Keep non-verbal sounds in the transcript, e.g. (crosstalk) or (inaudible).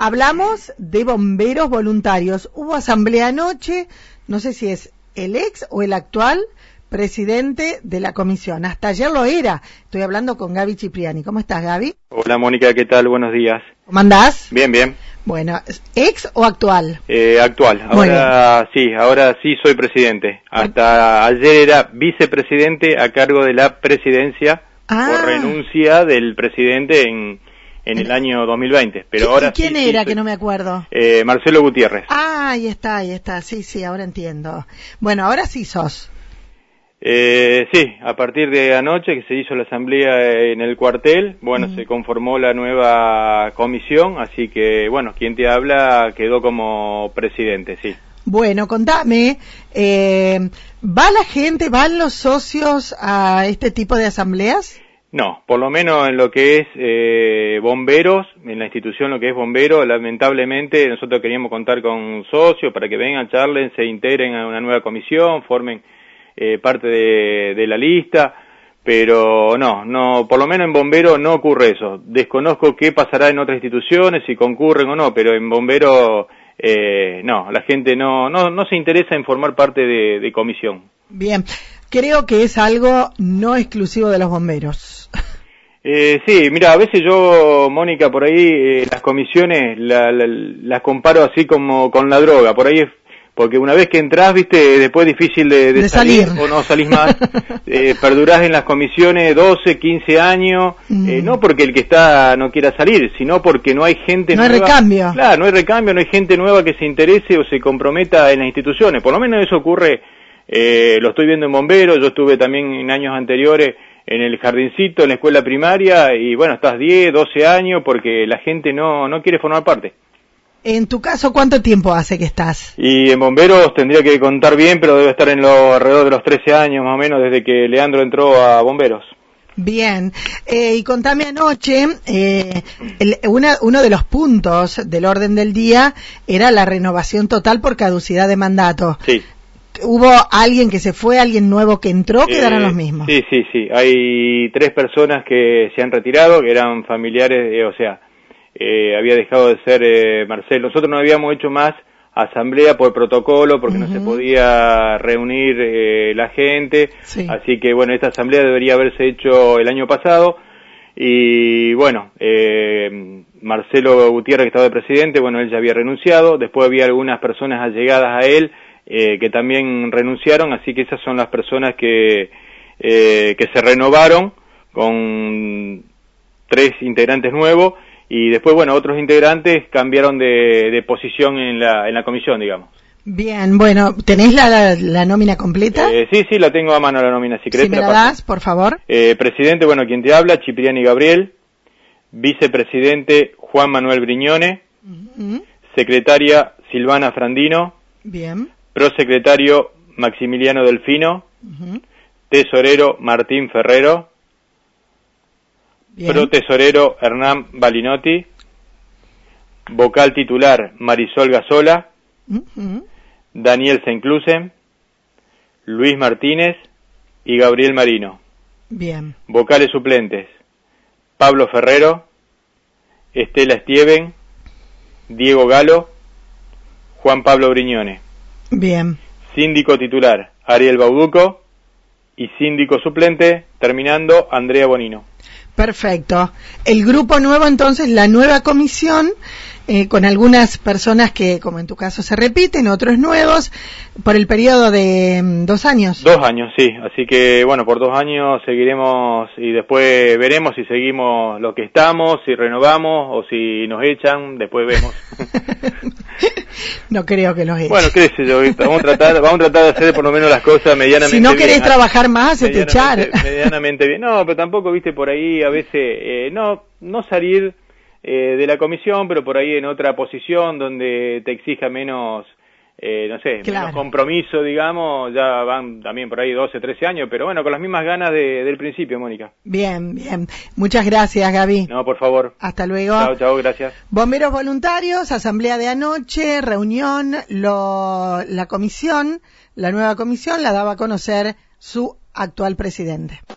Hablamos de bomberos voluntarios. Hubo asamblea anoche, no sé si es el ex o el actual presidente de la comisión. Hasta ayer lo era. Estoy hablando con Gaby Cipriani. ¿Cómo estás, Gaby? Hola, Mónica, ¿qué tal? Buenos días. ¿Cómo andás? Bien, bien. Bueno, ¿ex o actual? Eh, actual. Ahora sí, ahora sí soy presidente. Hasta ayer era vicepresidente a cargo de la presidencia Ah. por renuncia del presidente en, en el año 2020. Pero ¿Qui- ahora ¿Quién sí, era que no me acuerdo? Eh, Marcelo Gutiérrez. Ah, ahí está, ahí está. Sí, sí, ahora entiendo. Bueno, ahora sí sos. Eh, sí, a partir de anoche que se hizo la asamblea en el cuartel, bueno, Mm. se conformó la nueva comisión, así que, bueno, quien te habla quedó como presidente, sí. Bueno, contame, eh, ¿va la gente, van los socios a este tipo de asambleas? No, por lo menos en lo que es eh, bomberos, en la institución lo que es bomberos, lamentablemente nosotros queríamos contar con socios para que vengan, charlen, se integren a una nueva comisión, formen eh, parte de, de la lista, pero no, no, por lo menos en bomberos no ocurre eso. Desconozco qué pasará en otras instituciones, si concurren o no, pero en bomberos eh, no, la gente no, no, no se interesa en formar parte de, de comisión. Bien, creo que es algo no exclusivo de los bomberos. Eh, sí, mira, a veces yo, Mónica, por ahí eh, las comisiones la- la- las comparo así como con la droga, por ahí es, porque una vez que entras, viste, después es difícil de, de De salir, salir. o no salís más, (laughs) eh, perdurás en las comisiones 12, 15 años, eh, Mm. no porque el que está no quiera salir, sino porque no hay gente No hay nueva. recambio. Claro, no hay recambio, no hay gente nueva que se interese o se comprometa en las instituciones, por lo menos eso ocurre, eh, lo estoy viendo en bomberos, yo estuve también en años anteriores en el jardincito, en la escuela primaria, y bueno, estás 10, 12 años porque la gente no, no quiere formar parte. En tu caso, ¿cuánto tiempo hace que estás? Y en bomberos tendría que contar bien, pero debe estar en lo, alrededor de los 13 años más o menos desde que Leandro entró a bomberos. Bien, eh, y contame anoche, eh, el- una- uno de los puntos del orden del día era la renovación total por caducidad de mandato. Sí. ¿Hubo alguien que se fue, alguien nuevo que entró, o quedaron Eh, los mismos? Sí, sí, sí. Hay tres personas que se han retirado, que eran familiares, eh, o sea, eh, había dejado de ser eh, Marcelo. Nosotros no habíamos hecho más asamblea por protocolo, porque no se podía reunir eh, la gente. Sí. Así que, bueno, esta asamblea debería haberse hecho el año pasado. Y bueno, eh, Marcelo Gutiérrez, que estaba de presidente, bueno, él ya había renunciado. Después había algunas personas allegadas a él eh, que también renunciaron, así que esas son las personas que, eh, que se renovaron con tres integrantes nuevos y después, bueno, otros integrantes cambiaron de, de posición en la, en la comisión, digamos. Bien, bueno, ¿tenés la, la, la nómina completa? Eh, sí, sí, la tengo a mano la nómina, si querés. si me la das, por favor. Eh, presidente, bueno, quien te habla, Cipriani Gabriel. Vicepresidente, Juan Manuel Briñone. Secretaria, Silvana Frandino. Bien. Prosecretario, Maximiliano Delfino. Tesorero, Martín Ferrero. Bien. Protesorero, Hernán Balinotti. Vocal titular, Marisol Gasola. Daniel Senclusen. Luis Martínez y Gabriel Marino. Bien. Vocales suplentes. Pablo Ferrero, Estela Estieven, Diego Galo, Juan Pablo Briñone. Bien. Síndico titular, Ariel Bauduco. Y síndico suplente, terminando, Andrea Bonino. Perfecto. El grupo nuevo, entonces, la nueva comisión, eh, con algunas personas que, como en tu caso, se repiten, otros nuevos, por el periodo de mm, dos años. Dos años, sí. Así que, bueno, por dos años seguiremos y después veremos si seguimos lo que estamos, si renovamos o si nos echan, después vemos. (laughs) (laughs) no creo que los echen. bueno, qué sé yo, ¿viste? vamos a tratar, vamos a tratar de hacer por lo menos las cosas medianamente si no bien. querés trabajar más, se te echar. medianamente bien. No, pero tampoco, viste, por ahí a veces, eh, no, no salir eh, de la comisión, pero por ahí en otra posición donde te exija menos, eh, no sé, Claro. menos compromiso, digamos, ya van también por ahí 12, 13 años, pero bueno, con las mismas ganas de- del principio, Mónica. Bien, bien. Muchas gracias, Gaby. No, por favor. Hasta luego. Chao, chao, gracias. Bomberos voluntarios, asamblea de anoche, reunión, lo- la comisión, la nueva comisión la daba a conocer su actual presidente.